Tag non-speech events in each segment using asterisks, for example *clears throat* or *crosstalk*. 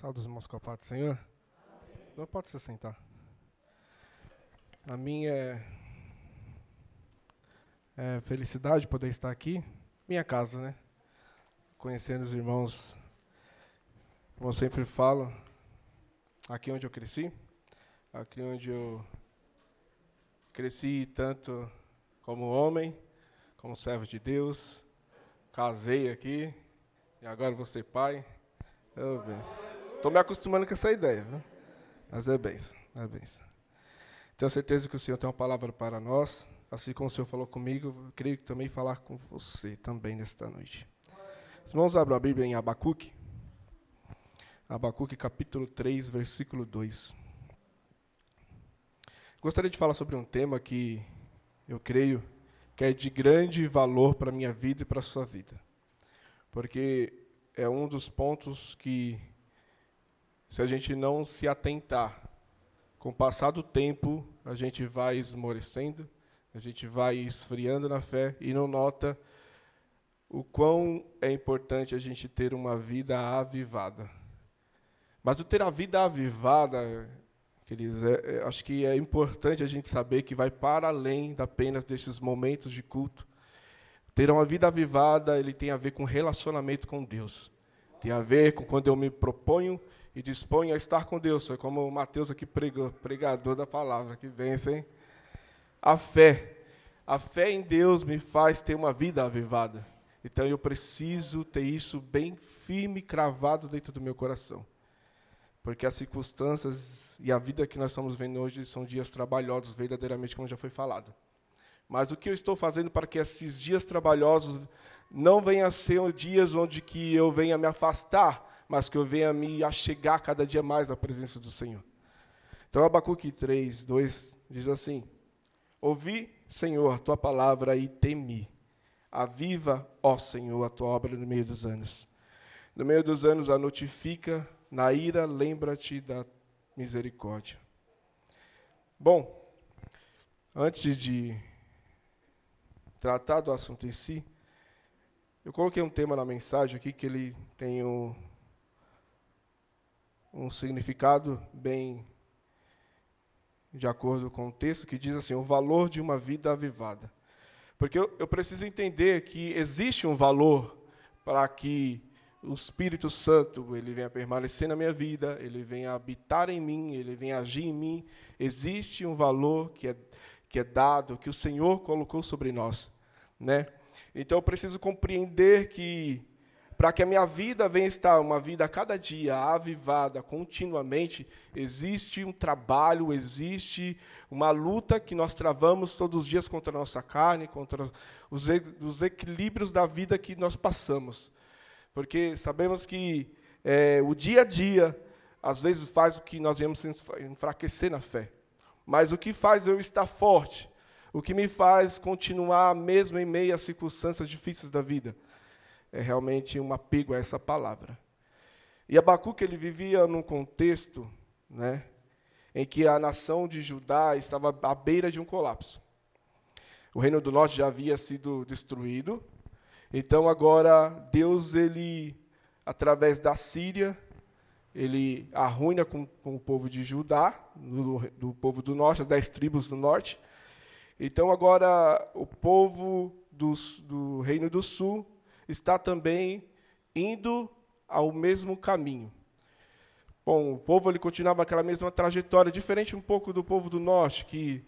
Saúde os irmãos do Senhor. Não pode se sentar. A minha é, é felicidade poder estar aqui. Minha casa, né? Conhecendo os irmãos, como eu sempre falo, aqui onde eu cresci, aqui onde eu cresci tanto como homem, como servo de Deus, casei aqui e agora vou ser pai. Oh, benção. Estou me acostumando com essa ideia, viu? mas é benção, é benção. Tenho certeza que o Senhor tem uma palavra para nós, assim como o Senhor falou comigo, creio que também falar com você também nesta noite. Vamos abrir a Bíblia em Abacuque. Abacuque capítulo 3, versículo 2. Gostaria de falar sobre um tema que eu creio que é de grande valor para a minha vida e para a sua vida. Porque é um dos pontos que se a gente não se atentar, com o passar do tempo, a gente vai esmorecendo, a gente vai esfriando na fé e não nota o quão é importante a gente ter uma vida avivada. Mas o ter a vida avivada, queridos, é, é, acho que é importante a gente saber que vai para além apenas desses momentos de culto. Ter uma vida avivada, ele tem a ver com relacionamento com Deus. Tem a ver com quando eu me proponho e dispõe a estar com Deus. Foi como o Mateus aqui pregou, pregador da palavra, que vence, hein? A fé. A fé em Deus me faz ter uma vida avivada. Então eu preciso ter isso bem firme, cravado dentro do meu coração. Porque as circunstâncias e a vida que nós estamos vendo hoje são dias trabalhosos, verdadeiramente, como já foi falado. Mas o que eu estou fazendo para que esses dias trabalhosos não venham a ser dias onde que eu venha me afastar mas que eu venha me achegar cada dia mais na presença do Senhor. Então, Abacuque 3, 2 diz assim: Ouvi, Senhor, a tua palavra e temi. Aviva, ó Senhor, a tua obra no meio dos anos. No meio dos anos a notifica, na ira lembra-te da misericórdia. Bom, antes de tratar do assunto em si, eu coloquei um tema na mensagem aqui que ele tem um, um significado bem de acordo com o texto, que diz assim: o valor de uma vida avivada. Porque eu, eu preciso entender que existe um valor para que o Espírito Santo ele venha permanecer na minha vida, ele venha habitar em mim, ele venha agir em mim. Existe um valor que é, que é dado, que o Senhor colocou sobre nós. Né? Então eu preciso compreender que para que a minha vida venha estar uma vida a cada dia avivada continuamente, existe um trabalho, existe uma luta que nós travamos todos os dias contra a nossa carne, contra os, os equilíbrios da vida que nós passamos. Porque sabemos que é, o dia a dia, às vezes, faz o que nós viemos enfraquecer na fé. Mas o que faz eu estar forte? O que me faz continuar mesmo em meio às circunstâncias difíceis da vida? É realmente um apego a essa palavra. E Abacuque ele vivia num contexto né, em que a nação de Judá estava à beira de um colapso. O reino do norte já havia sido destruído, então agora Deus, ele, através da Síria, ele arruina com, com o povo de Judá, do, do povo do norte, as dez tribos do norte. Então agora o povo do, do reino do sul está também indo ao mesmo caminho. Bom, o povo ele continuava aquela mesma trajetória, diferente um pouco do povo do norte, que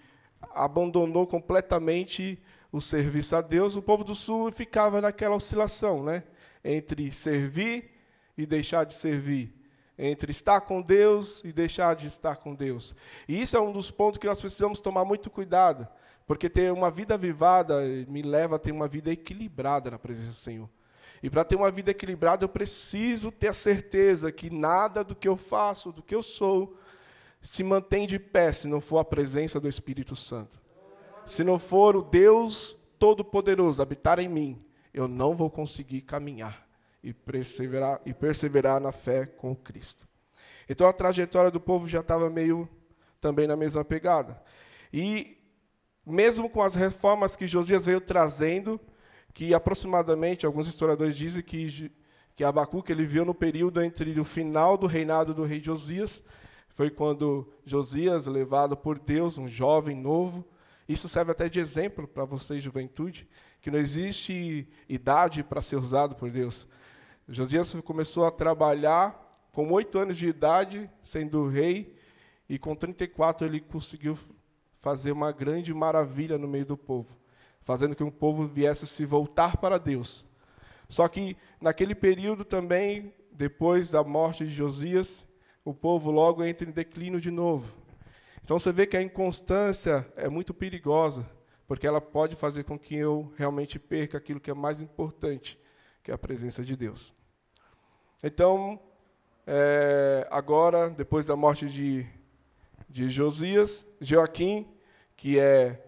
abandonou completamente o serviço a Deus. O povo do sul ficava naquela oscilação, né? Entre servir e deixar de servir, entre estar com Deus e deixar de estar com Deus. E isso é um dos pontos que nós precisamos tomar muito cuidado, porque ter uma vida avivada me leva a ter uma vida equilibrada na presença do Senhor. E para ter uma vida equilibrada, eu preciso ter a certeza que nada do que eu faço, do que eu sou, se mantém de pé se não for a presença do Espírito Santo. Se não for o Deus Todo-Poderoso habitar em mim, eu não vou conseguir caminhar e perseverar, e perseverar na fé com Cristo. Então a trajetória do povo já estava meio também na mesma pegada. E mesmo com as reformas que Josias veio trazendo, que aproximadamente, alguns historiadores dizem que que Abacuque ele viu no período entre o final do reinado do rei Josias, foi quando Josias, levado por Deus, um jovem novo, isso serve até de exemplo para vocês, juventude, que não existe idade para ser usado por Deus. Josias começou a trabalhar com oito anos de idade, sendo rei, e com 34 ele conseguiu fazer uma grande maravilha no meio do povo, fazendo que o povo viesse se voltar para Deus. Só que naquele período também, depois da morte de Josias, o povo logo entra em declínio de novo. Então você vê que a inconstância é muito perigosa, porque ela pode fazer com que eu realmente perca aquilo que é mais importante, que é a presença de Deus. Então, é, agora, depois da morte de, de Josias, Joaquim, que é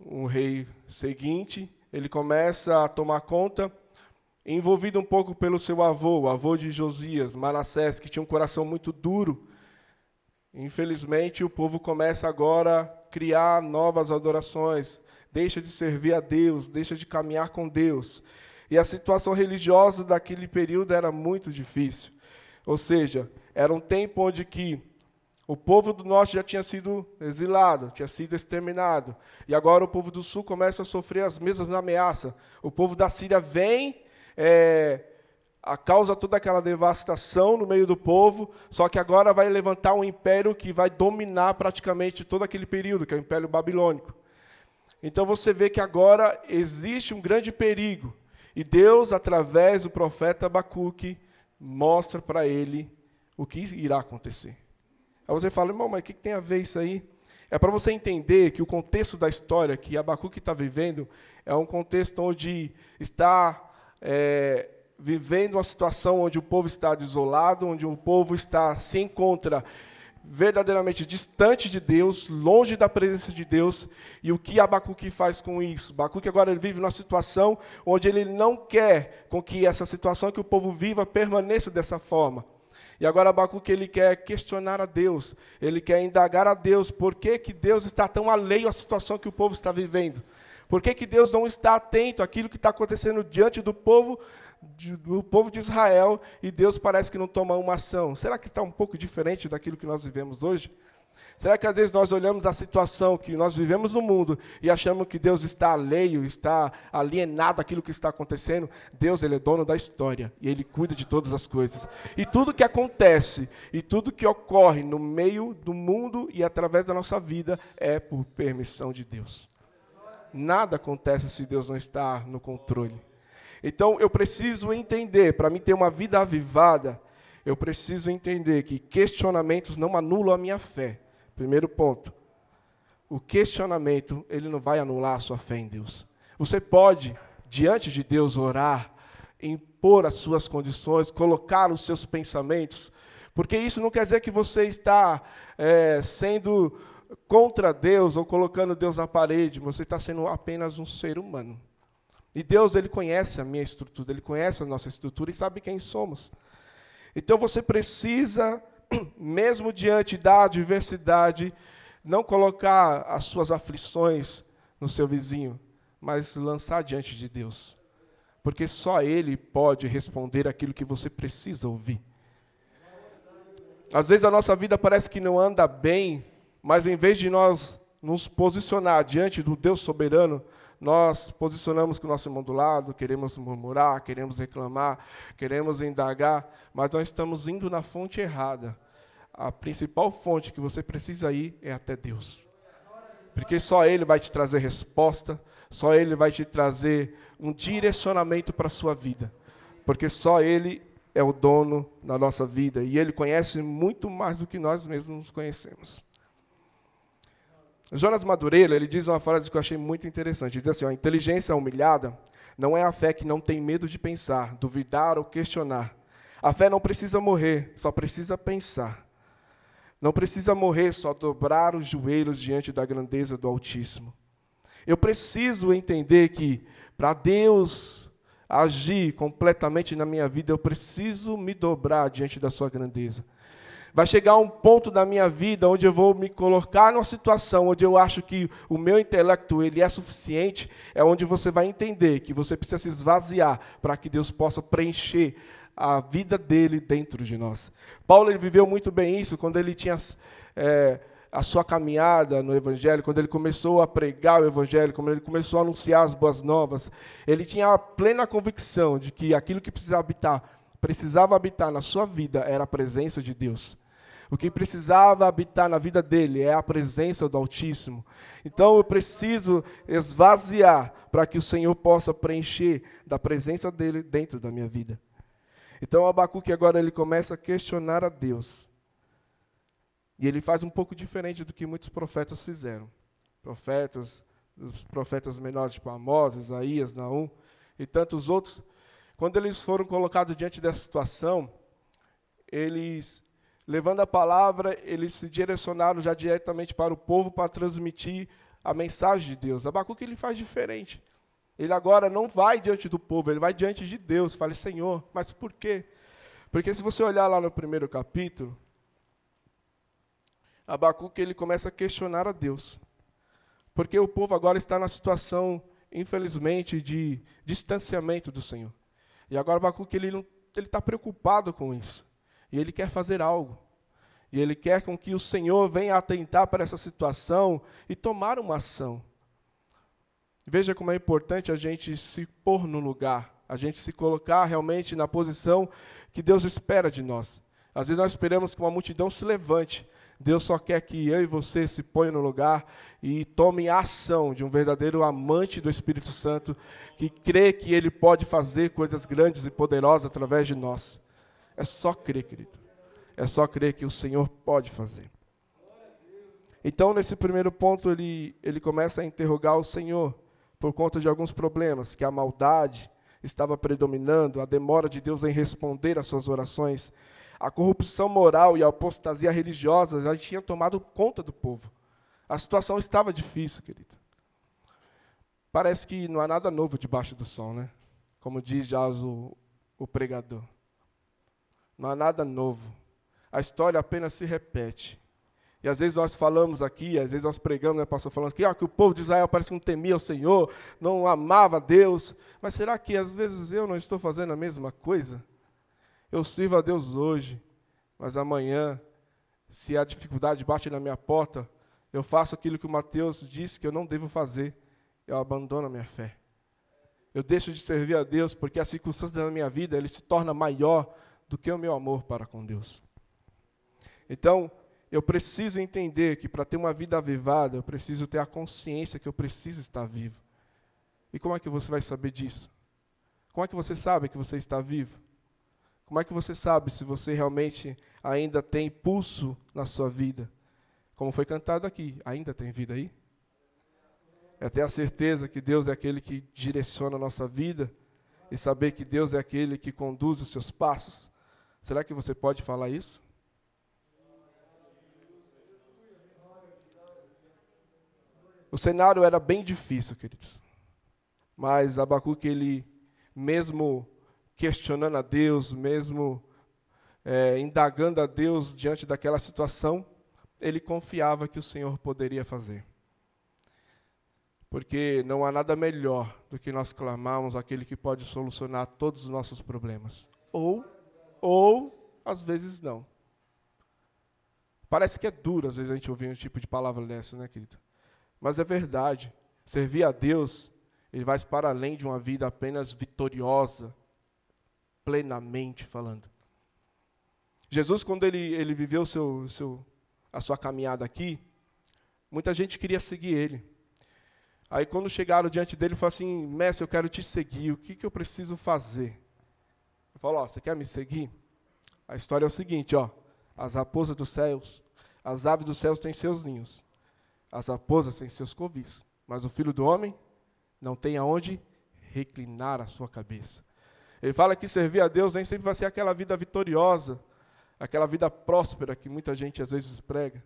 um rei seguinte, ele começa a tomar conta, envolvido um pouco pelo seu avô, o avô de Josias, Manassés, que tinha um coração muito duro. Infelizmente, o povo começa agora a criar novas adorações, deixa de servir a Deus, deixa de caminhar com Deus. E a situação religiosa daquele período era muito difícil. Ou seja, era um tempo onde que o povo do norte já tinha sido exilado, tinha sido exterminado. E agora o povo do sul começa a sofrer as mesmas ameaças. O povo da Síria vem, é, a causa toda aquela devastação no meio do povo, só que agora vai levantar um império que vai dominar praticamente todo aquele período, que é o Império Babilônico. Então você vê que agora existe um grande perigo. E Deus, através do profeta Abacuque, mostra para ele o que irá acontecer. Aí você fala, irmão, mas o que tem a ver isso aí? É para você entender que o contexto da história que Abacuque está vivendo é um contexto onde está é, vivendo uma situação onde o povo está desolado, onde o povo está se encontra verdadeiramente distante de Deus, longe da presença de Deus. E o que Abacuque faz com isso? Abacuque agora vive numa situação onde ele não quer com que essa situação que o povo viva permaneça dessa forma. E agora Abacuque ele quer questionar a Deus, ele quer indagar a Deus por que, que Deus está tão alheio à situação que o povo está vivendo. Por que, que Deus não está atento àquilo que está acontecendo diante do povo do povo de Israel e Deus parece que não toma uma ação. Será que está um pouco diferente daquilo que nós vivemos hoje? Será que às vezes nós olhamos a situação que nós vivemos no mundo e achamos que Deus está alheio, está alienado daquilo que está acontecendo? Deus, ele é dono da história e ele cuida de todas as coisas. E tudo que acontece e tudo que ocorre no meio do mundo e através da nossa vida é por permissão de Deus. Nada acontece se Deus não está no controle. Então eu preciso entender, para mim ter uma vida avivada, eu preciso entender que questionamentos não anulam a minha fé. Primeiro ponto. O questionamento, ele não vai anular a sua fé em Deus. Você pode, diante de Deus, orar, impor as suas condições, colocar os seus pensamentos, porque isso não quer dizer que você está é, sendo contra Deus ou colocando Deus na parede, você está sendo apenas um ser humano. E Deus, Ele conhece a minha estrutura, Ele conhece a nossa estrutura e sabe quem somos. Então você precisa, *clears throat* mesmo diante da adversidade, não colocar as suas aflições no seu vizinho, mas lançar diante de Deus. Porque só Ele pode responder aquilo que você precisa ouvir. Às vezes a nossa vida parece que não anda bem, mas em vez de nós nos posicionar diante do Deus soberano, nós posicionamos com o nosso irmão do lado, queremos murmurar, queremos reclamar, queremos indagar, mas nós estamos indo na fonte errada. A principal fonte que você precisa ir é até Deus. Porque só Ele vai te trazer resposta, só Ele vai te trazer um direcionamento para a sua vida. Porque só Ele é o dono da nossa vida e Ele conhece muito mais do que nós mesmos nos conhecemos. Jonas Madureira, ele diz uma frase que eu achei muito interessante. Ele diz assim, a inteligência humilhada não é a fé que não tem medo de pensar, duvidar ou questionar. A fé não precisa morrer, só precisa pensar. Não precisa morrer, só dobrar os joelhos diante da grandeza do Altíssimo. Eu preciso entender que para Deus agir completamente na minha vida, eu preciso me dobrar diante da sua grandeza. Vai chegar um ponto da minha vida onde eu vou me colocar numa situação onde eu acho que o meu intelecto ele é suficiente, é onde você vai entender que você precisa se esvaziar para que Deus possa preencher a vida dele dentro de nós. Paulo ele viveu muito bem isso quando ele tinha é, a sua caminhada no Evangelho, quando ele começou a pregar o Evangelho, quando ele começou a anunciar as boas novas, ele tinha a plena convicção de que aquilo que precisava habitar, precisava habitar na sua vida era a presença de Deus. O que precisava habitar na vida dele é a presença do Altíssimo. Então eu preciso esvaziar para que o Senhor possa preencher da presença dele dentro da minha vida. Então Abacuque agora ele começa a questionar a Deus. E ele faz um pouco diferente do que muitos profetas fizeram. Profetas, os profetas menores, tipo Amós, Isaías, Naum e tantos outros, quando eles foram colocados diante dessa situação, eles, levando a palavra, eles se direcionaram já diretamente para o povo para transmitir a mensagem de Deus. Abacuque ele faz diferente. Ele agora não vai diante do povo, ele vai diante de Deus. Fala, Senhor, mas por quê? Porque se você olhar lá no primeiro capítulo, Abacuque ele começa a questionar a Deus. Porque o povo agora está na situação, infelizmente, de distanciamento do Senhor. E agora Abacuque ele está preocupado com isso. E ele quer fazer algo. E ele quer com que o Senhor venha atentar para essa situação e tomar uma ação. Veja como é importante a gente se pôr no lugar, a gente se colocar realmente na posição que Deus espera de nós. Às vezes nós esperamos que uma multidão se levante, Deus só quer que eu e você se ponham no lugar e tomem a ação de um verdadeiro amante do Espírito Santo que crê que ele pode fazer coisas grandes e poderosas através de nós. É só crer, querido. É só crer que o Senhor pode fazer. Então, nesse primeiro ponto, ele, ele começa a interrogar o Senhor por conta de alguns problemas, que a maldade estava predominando, a demora de Deus em responder às suas orações a corrupção moral e a apostasia religiosa já tinham tomado conta do povo. A situação estava difícil, querido. Parece que não há nada novo debaixo do sol, né? Como diz já o, o pregador. Não há nada novo. A história apenas se repete. E às vezes nós falamos aqui, às vezes nós pregamos, né, pastor, falando aqui, ó, que o povo de Israel parece que não temia o Senhor, não amava Deus. Mas será que às vezes eu não estou fazendo a mesma coisa? Eu sirvo a Deus hoje, mas amanhã, se a dificuldade bate na minha porta, eu faço aquilo que o Mateus disse que eu não devo fazer. Eu abandono a minha fé. Eu deixo de servir a Deus porque a circunstância da minha vida ele se torna maior do que o meu amor para com Deus. Então, eu preciso entender que para ter uma vida avivada, eu preciso ter a consciência que eu preciso estar vivo. E como é que você vai saber disso? Como é que você sabe que você está vivo? Como é que você sabe se você realmente ainda tem pulso na sua vida? Como foi cantado aqui, ainda tem vida aí? É ter a certeza que Deus é aquele que direciona a nossa vida e saber que Deus é aquele que conduz os seus passos. Será que você pode falar isso? O cenário era bem difícil, queridos. Mas Abacuque, ele, mesmo questionando a Deus, mesmo é, indagando a Deus diante daquela situação, ele confiava que o Senhor poderia fazer. Porque não há nada melhor do que nós clamarmos aquele que pode solucionar todos os nossos problemas. Ou, ou, às vezes não. Parece que é duro, às vezes, a gente ouvir um tipo de palavra dessa, né, querido? Mas é verdade. Servir a Deus, ele vai para além de uma vida apenas vitoriosa, plenamente falando. Jesus, quando ele, ele viveu seu, seu, a sua caminhada aqui, muita gente queria seguir ele. Aí, quando chegaram diante dele, falou assim: Mestre, eu quero te seguir, o que, que eu preciso fazer? Ele falou: Ó, você quer me seguir? A história é o seguinte: ó, as raposas dos céus, as aves dos céus têm seus ninhos, as raposas têm seus covis, mas o filho do homem não tem aonde reclinar a sua cabeça. Ele fala que servir a Deus nem sempre vai ser aquela vida vitoriosa, aquela vida próspera que muita gente às vezes prega.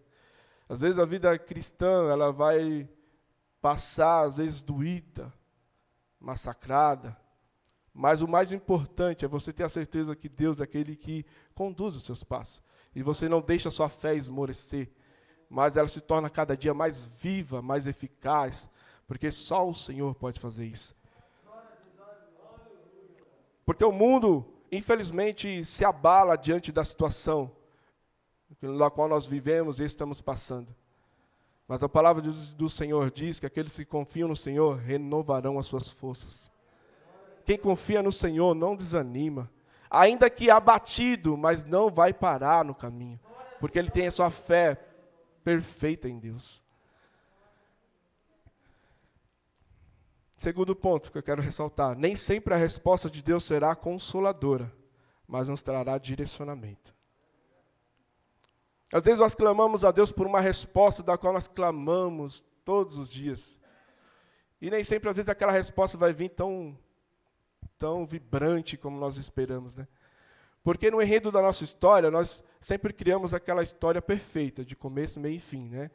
Às vezes a vida cristã, ela vai passar às vezes doída, massacrada, Mas o mais importante é você ter a certeza que Deus é aquele que conduz os seus passos. E você não deixa a sua fé esmorecer, mas ela se torna cada dia mais viva, mais eficaz, porque só o Senhor pode fazer isso. Porque o mundo, infelizmente, se abala diante da situação na qual nós vivemos e estamos passando. Mas a palavra do Senhor diz que aqueles que confiam no Senhor renovarão as suas forças. Quem confia no Senhor não desanima, ainda que abatido, mas não vai parar no caminho, porque ele tem a sua fé perfeita em Deus. Segundo ponto que eu quero ressaltar: nem sempre a resposta de Deus será consoladora, mas nos trará direcionamento. Às vezes nós clamamos a Deus por uma resposta da qual nós clamamos todos os dias. E nem sempre, às vezes, aquela resposta vai vir tão, tão vibrante como nós esperamos. Né? Porque no enredo da nossa história, nós sempre criamos aquela história perfeita, de começo, meio e fim. Né?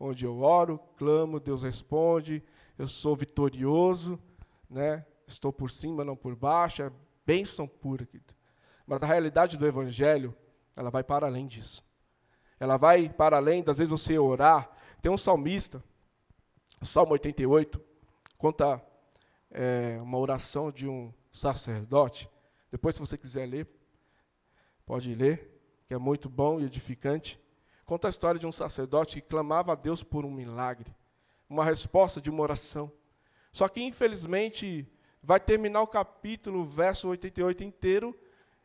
Onde eu oro, clamo, Deus responde, eu sou vitorioso, né? estou por cima, não por baixo, é bênção pura. Mas a realidade do Evangelho, ela vai para além disso ela vai para além das vezes você orar. Tem um salmista, Salmo 88, conta é, uma oração de um sacerdote. Depois, se você quiser ler, pode ler, que é muito bom e edificante. Conta a história de um sacerdote que clamava a Deus por um milagre, uma resposta de uma oração. Só que, infelizmente, vai terminar o capítulo, verso 88 inteiro,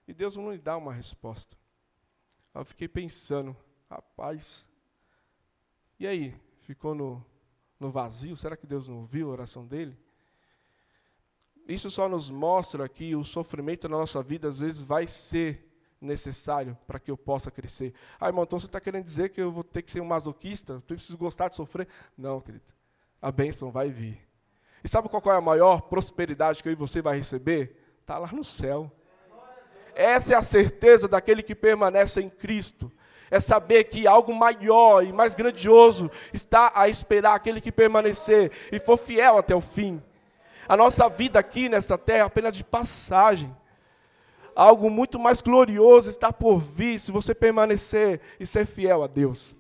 e Deus não lhe dá uma resposta. Eu fiquei pensando, Rapaz. E aí? Ficou no, no vazio? Será que Deus não ouviu a oração dele? Isso só nos mostra que o sofrimento na nossa vida às vezes vai ser necessário para que eu possa crescer. Ah, irmão, então você está querendo dizer que eu vou ter que ser um masoquista? Eu preciso gostar de sofrer? Não, querido. A bênção vai vir. E sabe qual é a maior prosperidade que eu e você vai receber? Está lá no céu. Essa é a certeza daquele que permanece em Cristo é saber que algo maior e mais grandioso está a esperar aquele que permanecer e for fiel até o fim. A nossa vida aqui nessa terra é apenas de passagem. Algo muito mais glorioso está por vir se você permanecer e ser fiel a Deus.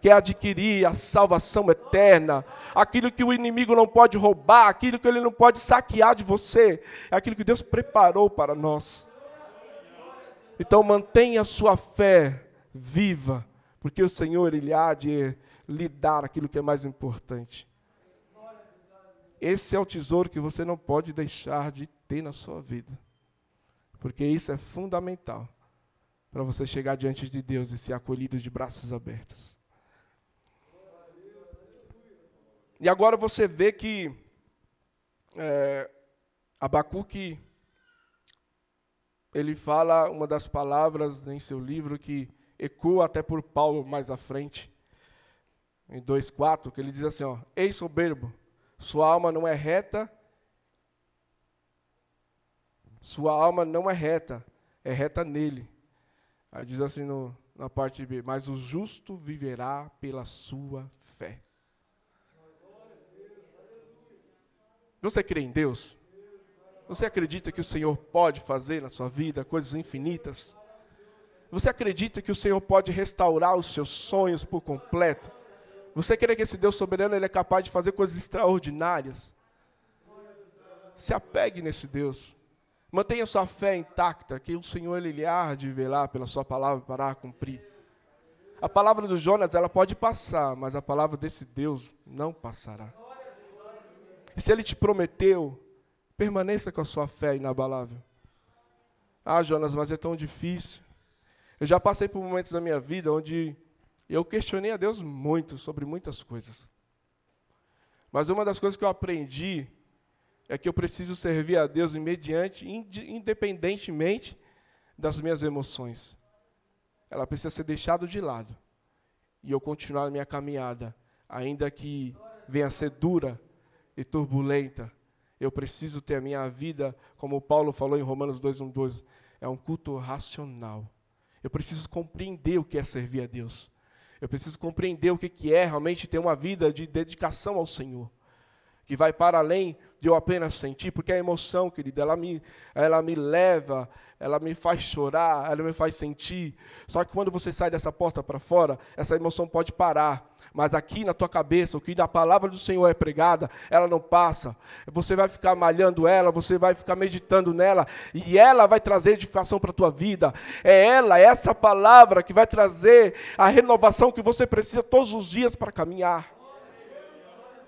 Quer adquirir a salvação eterna, aquilo que o inimigo não pode roubar, aquilo que ele não pode saquear de você, é aquilo que Deus preparou para nós. Então mantenha a sua fé viva, porque o Senhor ele há de lhe dar aquilo que é mais importante. Esse é o tesouro que você não pode deixar de ter na sua vida, porque isso é fundamental para você chegar diante de Deus e ser acolhido de braços abertos. E agora você vê que é, Abacuque, ele fala uma das palavras em seu livro que ecoa até por Paulo mais à frente, em 2,4, que ele diz assim: ó, Ei soberbo, sua alma não é reta, sua alma não é reta, é reta nele. Aí diz assim no, na parte B: Mas o justo viverá pela sua fé. Você crê em Deus? Você acredita que o Senhor pode fazer na sua vida coisas infinitas? Você acredita que o Senhor pode restaurar os seus sonhos por completo? Você crê que esse Deus soberano ele é capaz de fazer coisas extraordinárias? Se apegue nesse Deus. Mantenha sua fé intacta, que o Senhor ele há de velar pela sua palavra para cumprir. A palavra do Jonas ela pode passar, mas a palavra desse Deus não passará. E se ele te prometeu, permaneça com a sua fé inabalável. Ah, Jonas, mas é tão difícil. Eu já passei por momentos da minha vida onde eu questionei a Deus muito sobre muitas coisas. Mas uma das coisas que eu aprendi é que eu preciso servir a Deus imediante, independentemente das minhas emoções. Ela precisa ser deixada de lado. E eu continuar a minha caminhada, ainda que venha a ser dura e turbulenta. Eu preciso ter a minha vida, como Paulo falou em Romanos 2:12, é um culto racional. Eu preciso compreender o que é servir a Deus. Eu preciso compreender o que é realmente ter uma vida de dedicação ao Senhor. Que vai para além de eu apenas sentir, porque a emoção, querida, ela me, ela me leva, ela me faz chorar, ela me faz sentir. Só que quando você sai dessa porta para fora, essa emoção pode parar. Mas aqui na tua cabeça, o que da palavra do Senhor é pregada, ela não passa. Você vai ficar malhando ela, você vai ficar meditando nela, e ela vai trazer edificação para a tua vida. É ela, é essa palavra que vai trazer a renovação que você precisa todos os dias para caminhar.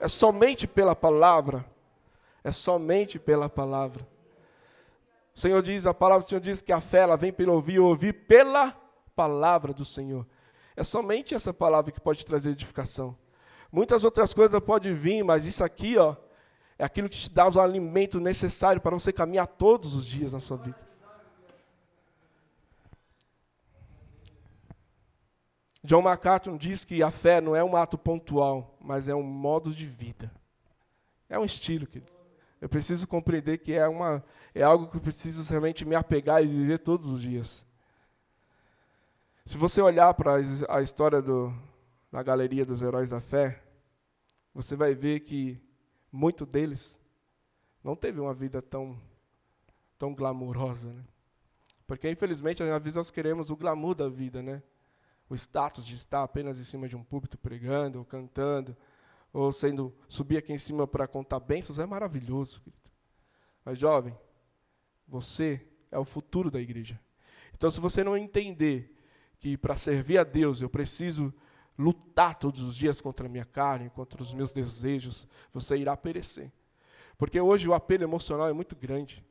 É somente pela palavra. É somente pela palavra. O Senhor diz, a palavra do Senhor diz que a fé ela vem pelo ouvir, ouvir pela palavra do Senhor. É somente essa palavra que pode trazer edificação. Muitas outras coisas podem vir, mas isso aqui, ó, é aquilo que te dá o alimento necessário para você caminhar todos os dias na sua vida. John MacArthur diz que a fé não é um ato pontual, mas é um modo de vida. É um estilo, querido. Eu preciso compreender que é, uma, é algo que eu preciso realmente me apegar e viver todos os dias. Se você olhar para a história do, da galeria dos heróis da fé, você vai ver que muito deles não teve uma vida tão, tão glamurosa. Né? Porque, infelizmente, às vezes nós queremos o glamour da vida, né? O status de estar apenas em cima de um púlpito pregando, ou cantando, ou sendo subir aqui em cima para contar bênçãos é maravilhoso. Querido. Mas jovem, você é o futuro da igreja. Então, se você não entender que para servir a Deus eu preciso lutar todos os dias contra a minha carne, contra os meus desejos, você irá perecer. Porque hoje o apelo emocional é muito grande.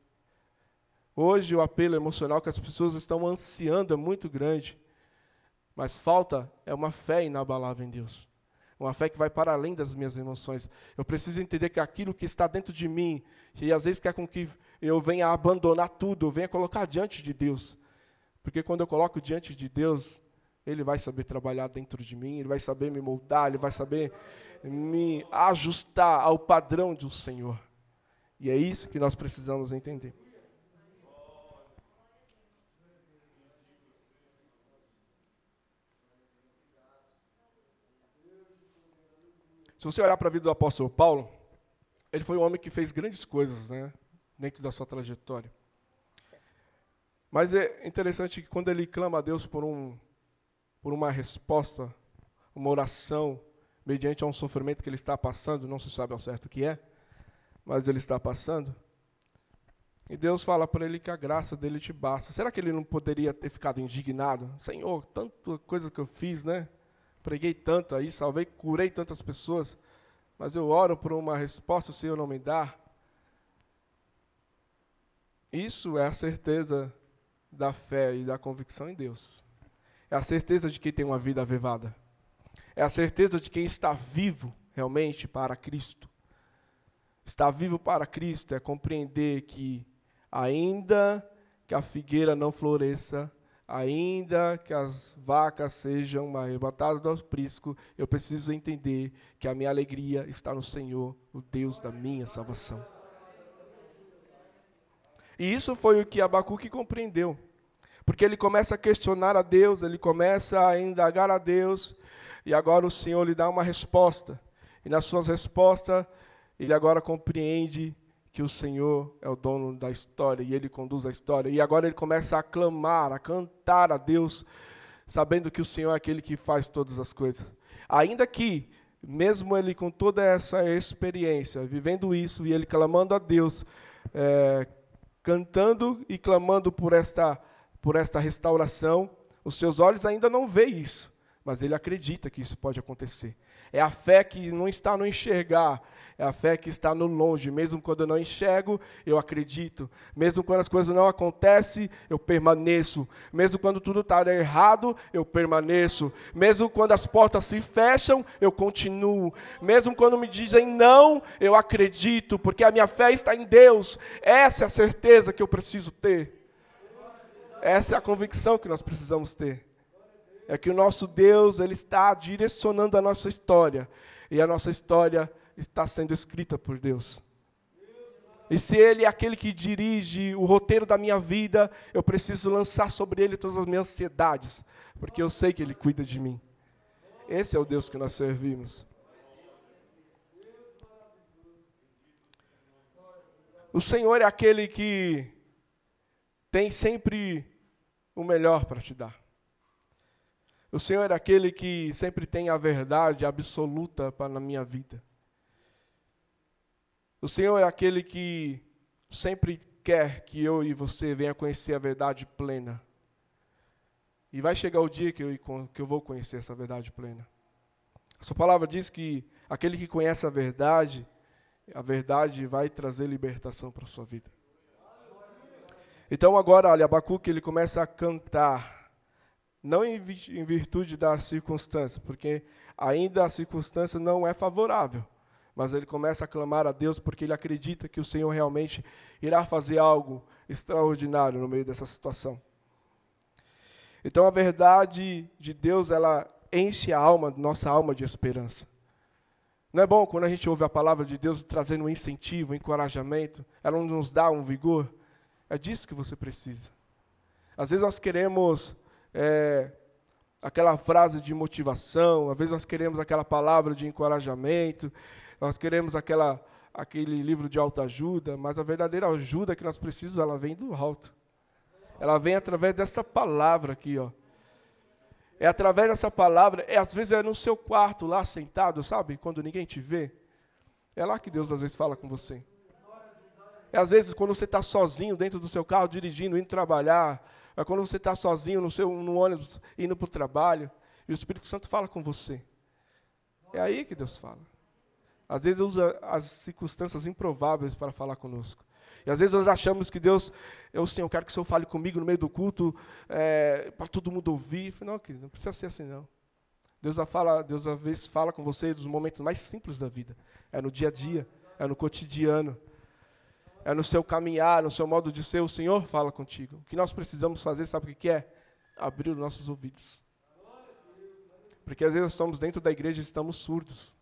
Hoje o apelo emocional que as pessoas estão ansiando é muito grande. Mas falta é uma fé inabalável em Deus. Uma fé que vai para além das minhas emoções. Eu preciso entender que aquilo que está dentro de mim, e às vezes quer com que eu venha abandonar tudo, eu venha colocar diante de Deus. Porque quando eu coloco diante de Deus, Ele vai saber trabalhar dentro de mim, Ele vai saber me moldar, Ele vai saber me ajustar ao padrão do Senhor. E é isso que nós precisamos entender. Se você olhar para a vida do apóstolo Paulo, ele foi um homem que fez grandes coisas né, dentro da sua trajetória. Mas é interessante que quando ele clama a Deus por, um, por uma resposta, uma oração, mediante a um sofrimento que ele está passando, não se sabe ao certo o que é, mas ele está passando, e Deus fala para ele que a graça dele te basta. Será que ele não poderia ter ficado indignado? Senhor, tanta coisa que eu fiz, né? Preguei tanto aí, salvei, curei tantas pessoas, mas eu oro por uma resposta, o Senhor não me dá. Isso é a certeza da fé e da convicção em Deus. É a certeza de quem tem uma vida avivada. É a certeza de quem está vivo realmente para Cristo. Estar vivo para Cristo é compreender que, ainda que a figueira não floresça, ainda que as vacas sejam arrebatadas do aprisco, eu preciso entender que a minha alegria está no Senhor, o Deus da minha salvação. E isso foi o que Abacuque compreendeu. Porque ele começa a questionar a Deus, ele começa a indagar a Deus, e agora o Senhor lhe dá uma resposta. E nas suas respostas, ele agora compreende que o Senhor é o dono da história e ele conduz a história. E agora ele começa a clamar, a cantar a Deus, sabendo que o Senhor é aquele que faz todas as coisas. Ainda que, mesmo ele com toda essa experiência, vivendo isso e ele clamando a Deus, é, cantando e clamando por esta por esta restauração. Os seus olhos ainda não veem isso, mas ele acredita que isso pode acontecer. É a fé que não está no enxergar, é a fé que está no longe. Mesmo quando eu não enxergo, eu acredito. Mesmo quando as coisas não acontecem, eu permaneço. Mesmo quando tudo está errado, eu permaneço. Mesmo quando as portas se fecham, eu continuo. Mesmo quando me dizem não, eu acredito, porque a minha fé está em Deus. Essa é a certeza que eu preciso ter. Essa é a convicção que nós precisamos ter. É que o nosso Deus, ele está direcionando a nossa história, e a nossa história está sendo escrita por Deus. E se ele é aquele que dirige o roteiro da minha vida, eu preciso lançar sobre ele todas as minhas ansiedades, porque eu sei que ele cuida de mim. Esse é o Deus que nós servimos. O Senhor é aquele que tem sempre o melhor para te dar. O Senhor é aquele que sempre tem a verdade absoluta para na minha vida. O Senhor é aquele que sempre quer que eu e você venha conhecer a verdade plena. E vai chegar o dia que eu, que eu vou conhecer essa verdade plena. A sua palavra diz que aquele que conhece a verdade, a verdade vai trazer libertação para a sua vida. Então agora, olha, Abacuque ele começa a cantar, não em virtude da circunstância, porque ainda a circunstância não é favorável, mas ele começa a clamar a Deus porque ele acredita que o Senhor realmente irá fazer algo extraordinário no meio dessa situação. Então a verdade de Deus, ela enche a alma, nossa alma de esperança. Não é bom quando a gente ouve a palavra de Deus trazendo um incentivo, um encorajamento, ela nos dá um vigor? É disso que você precisa. Às vezes nós queremos é, aquela frase de motivação, às vezes nós queremos aquela palavra de encorajamento, nós queremos aquela, aquele livro de autoajuda, mas a verdadeira ajuda que nós precisamos, ela vem do alto. Ela vem através dessa palavra aqui, ó. É através dessa palavra, é, às vezes é no seu quarto lá sentado, sabe? Quando ninguém te vê. É lá que Deus às vezes fala com você. É às vezes quando você está sozinho dentro do seu carro, dirigindo, indo trabalhar. É quando você está sozinho no, seu, no ônibus, indo para o trabalho. E o Espírito Santo fala com você. É aí que Deus fala. Às vezes usa as circunstâncias improváveis para falar conosco. E às vezes nós achamos que Deus, eu, Senhor, eu quero que o Senhor fale comigo no meio do culto, é, para todo mundo ouvir. Não, querido, não precisa ser assim, não. Deus, fala, Deus às vezes fala com você dos momentos mais simples da vida. É no dia a dia, é no cotidiano, é no seu caminhar, no seu modo de ser. O Senhor fala contigo. O que nós precisamos fazer, sabe o que é? Abrir os nossos ouvidos. Porque às vezes nós estamos dentro da igreja e estamos surdos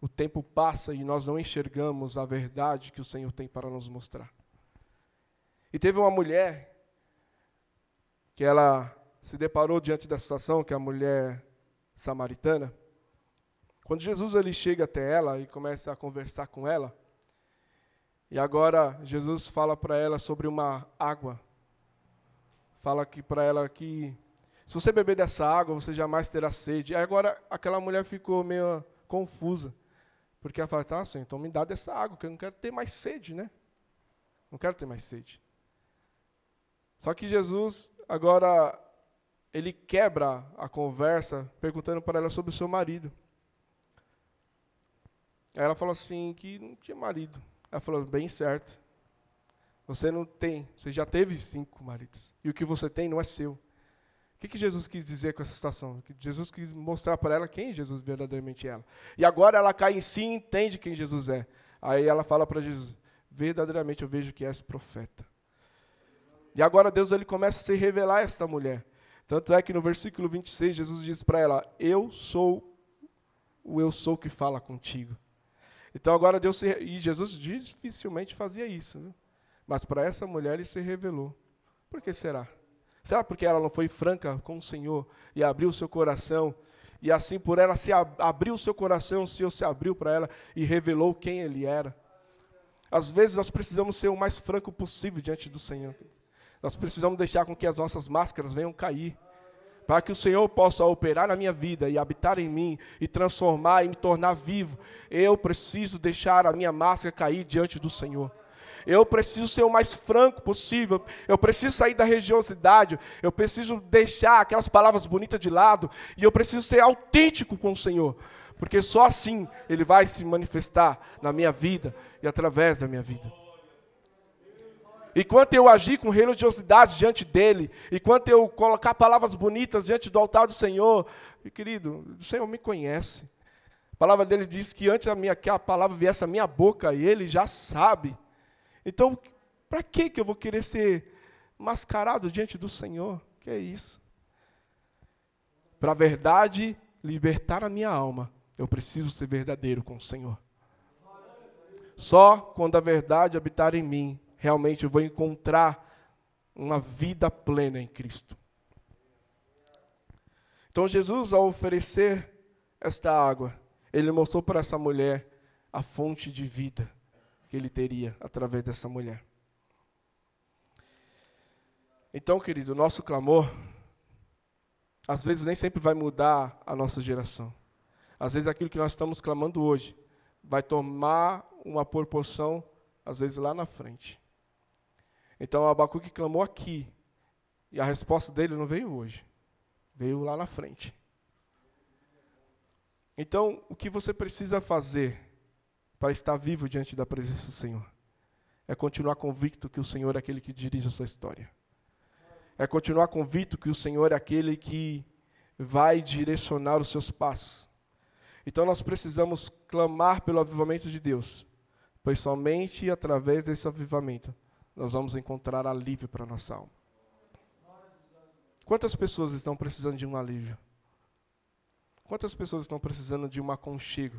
o tempo passa e nós não enxergamos a verdade que o Senhor tem para nos mostrar. E teve uma mulher que ela se deparou diante da situação, que é a mulher samaritana. Quando Jesus ele chega até ela e começa a conversar com ela, e agora Jesus fala para ela sobre uma água. Fala que para ela que se você beber dessa água, você jamais terá sede. E agora aquela mulher ficou meio confusa. Porque ela fala, tá, Senhor, então me dá dessa água, que eu não quero ter mais sede, né? Não quero ter mais sede. Só que Jesus, agora, ele quebra a conversa, perguntando para ela sobre o seu marido. Aí ela falou assim, que não tinha marido. Ela falou, bem certo. Você não tem, você já teve cinco maridos. E o que você tem não é seu. O que, que Jesus quis dizer com essa situação? Que Jesus quis mostrar para ela quem Jesus verdadeiramente é. E agora ela cai em si e entende quem Jesus é. Aí ela fala para Jesus: verdadeiramente eu vejo que és profeta. E agora Deus ele começa a se revelar a esta mulher. Tanto é que no versículo 26 Jesus diz para ela: Eu sou o eu sou que fala contigo. Então agora Deus se, e Jesus dificilmente fazia isso, né? mas para essa mulher ele se revelou. Por que será? Será porque ela não foi franca com o Senhor e abriu o seu coração? E assim, por ela se ab abriu o seu coração, o Senhor se abriu para ela e revelou quem Ele era. Às vezes nós precisamos ser o mais franco possível diante do Senhor. Nós precisamos deixar com que as nossas máscaras venham cair. Para que o Senhor possa operar na minha vida e habitar em mim e transformar e me tornar vivo, eu preciso deixar a minha máscara cair diante do Senhor. Eu preciso ser o mais franco possível. Eu preciso sair da religiosidade. Eu preciso deixar aquelas palavras bonitas de lado. E eu preciso ser autêntico com o Senhor. Porque só assim Ele vai se manifestar na minha vida e através da minha vida. Enquanto eu agir com religiosidade diante dele, enquanto eu colocar palavras bonitas diante do altar do Senhor, querido, o Senhor me conhece. A palavra dele diz que antes a minha, que a palavra viesse à minha boca, ele já sabe. Então, para que eu vou querer ser mascarado diante do Senhor? Que é isso? Para a verdade libertar a minha alma, eu preciso ser verdadeiro com o Senhor. Só quando a verdade habitar em mim, realmente eu vou encontrar uma vida plena em Cristo. Então Jesus, ao oferecer esta água, ele mostrou para essa mulher a fonte de vida que ele teria através dessa mulher. Então, querido, o nosso clamor, às vezes nem sempre vai mudar a nossa geração. Às vezes aquilo que nós estamos clamando hoje vai tomar uma proporção, às vezes lá na frente. Então, Abacuque clamou aqui, e a resposta dele não veio hoje, veio lá na frente. Então, o que você precisa fazer para estar vivo diante da presença do Senhor? É continuar convicto que o Senhor é aquele que dirige a sua história é continuar convicto que o Senhor é aquele que vai direcionar os seus passos. Então nós precisamos clamar pelo avivamento de Deus, pois somente através desse avivamento nós vamos encontrar alívio para a nossa alma. Quantas pessoas estão precisando de um alívio? Quantas pessoas estão precisando de um aconchego?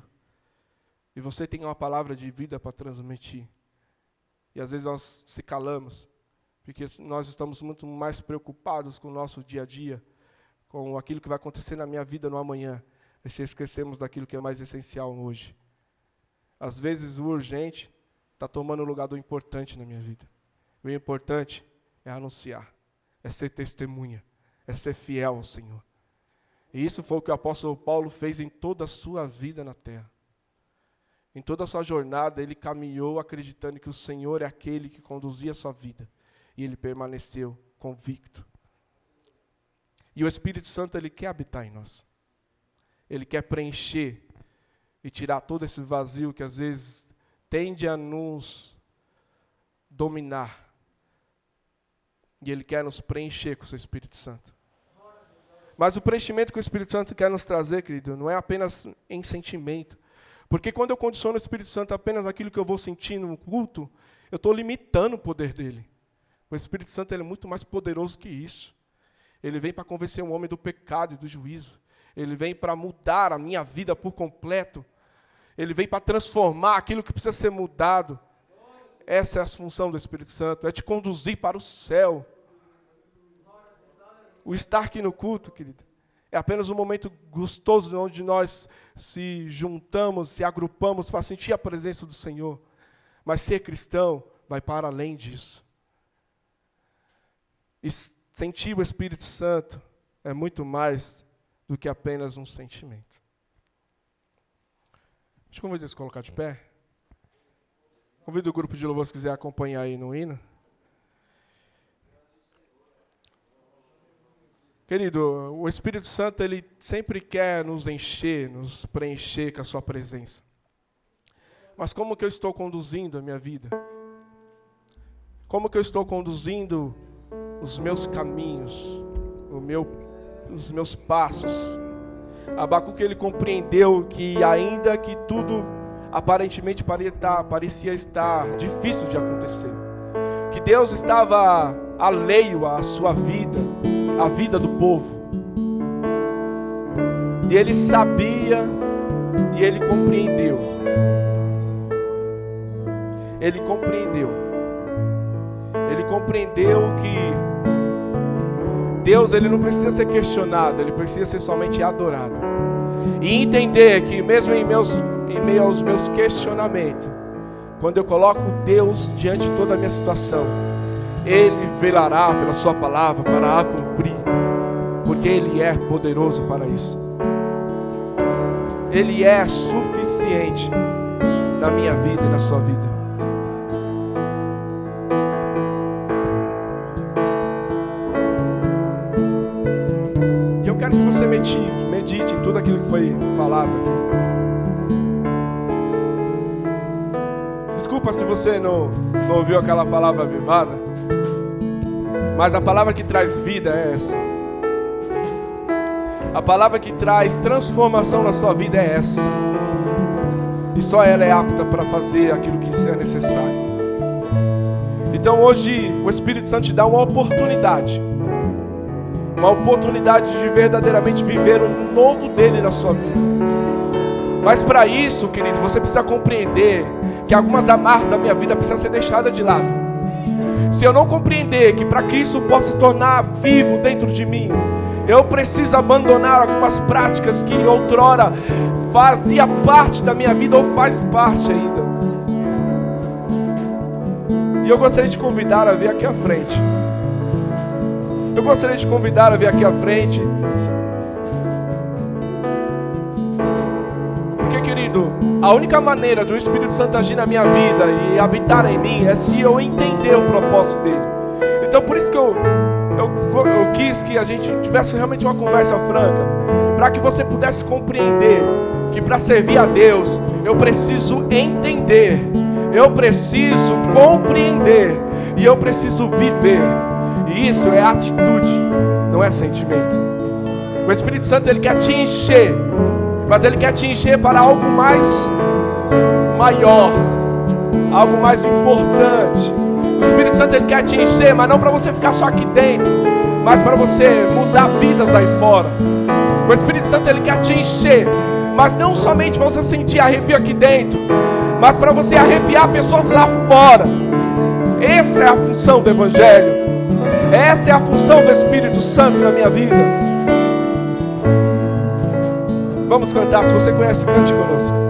E você tem uma palavra de vida para transmitir. E às vezes nós se calamos, porque nós estamos muito mais preocupados com o nosso dia a dia, com aquilo que vai acontecer na minha vida no amanhã, e se esquecemos daquilo que é mais essencial hoje. Às vezes o urgente está tomando o lugar do importante na minha vida. O importante é anunciar, é ser testemunha, é ser fiel ao Senhor. E isso foi o que o apóstolo Paulo fez em toda a sua vida na terra. Em toda a sua jornada, ele caminhou acreditando que o Senhor é aquele que conduzia a sua vida e ele permaneceu convicto. E o Espírito Santo ele quer habitar em nós. Ele quer preencher e tirar todo esse vazio que às vezes tende a nos dominar. E ele quer nos preencher com o seu Espírito Santo. Mas o preenchimento que o Espírito Santo quer nos trazer, querido, não é apenas em sentimento. Porque quando eu condiciono o Espírito Santo apenas aquilo que eu vou sentir no culto, eu estou limitando o poder dele. O Espírito Santo é muito mais poderoso que isso. Ele vem para convencer um homem do pecado e do juízo. Ele vem para mudar a minha vida por completo. Ele vem para transformar aquilo que precisa ser mudado. Essa é a função do Espírito Santo, é te conduzir para o céu. O estar aqui no culto, querido, é apenas um momento gostoso onde nós se juntamos, se agrupamos para sentir a presença do Senhor. Mas ser cristão vai para além disso. E sentir o Espírito Santo é muito mais do que apenas um sentimento. Deixa eu convidar a colocar de pé. Convido o grupo de louvor se quiser acompanhar aí no hino. Querido, o Espírito Santo ele sempre quer nos encher, nos preencher com a sua presença. Mas como que eu estou conduzindo a minha vida? Como que eu estou conduzindo os meus caminhos, meu, os meus passos. Abacuque ele compreendeu que ainda que tudo aparentemente parecia estar difícil de acontecer, que Deus estava alheio à sua vida, à vida do povo. E ele sabia e ele compreendeu. Ele compreendeu. Ele compreendeu que Deus ele não precisa ser questionado, ele precisa ser somente adorado. E entender que mesmo em, meus, em meio aos meus questionamentos, quando eu coloco Deus diante de toda a minha situação, Ele velará pela Sua palavra para a cumprir, porque Ele é poderoso para isso. Ele é suficiente na minha vida e na sua vida. medite, medite em tudo aquilo que foi falado aqui. Desculpa se você não, não ouviu aquela palavra avivada, mas a palavra que traz vida é essa. A palavra que traz transformação na sua vida é essa. E só ela é apta para fazer aquilo que é necessário. Então hoje o Espírito Santo te dá uma oportunidade uma oportunidade de verdadeiramente viver o novo dele na sua vida. Mas para isso, querido, você precisa compreender que algumas amarras da minha vida precisam ser deixadas de lado. Se eu não compreender que para que isso possa se tornar vivo dentro de mim, eu preciso abandonar algumas práticas que outrora fazia parte da minha vida ou faz parte ainda. eu gostaria de convidar a vir aqui à frente. Eu gostaria de convidar a vir aqui à frente. Querido, a única maneira do Espírito Santo agir na minha vida e habitar em mim é se eu entender o propósito dele. Então, por isso que eu, eu, eu quis que a gente tivesse realmente uma conversa franca, para que você pudesse compreender que para servir a Deus eu preciso entender, eu preciso compreender e eu preciso viver. E isso é atitude, não é sentimento. O Espírito Santo ele quer te encher, mas ele quer te encher para algo mais maior, algo mais importante. O Espírito Santo ele quer te encher, mas não para você ficar só aqui dentro, mas para você mudar vidas aí fora. O Espírito Santo ele quer te encher, mas não somente para você sentir arrepio aqui dentro, mas para você arrepiar pessoas lá fora. Essa é a função do Evangelho. Essa é a função do Espírito Santo na minha vida. Vamos cantar. Se você conhece, cante conosco.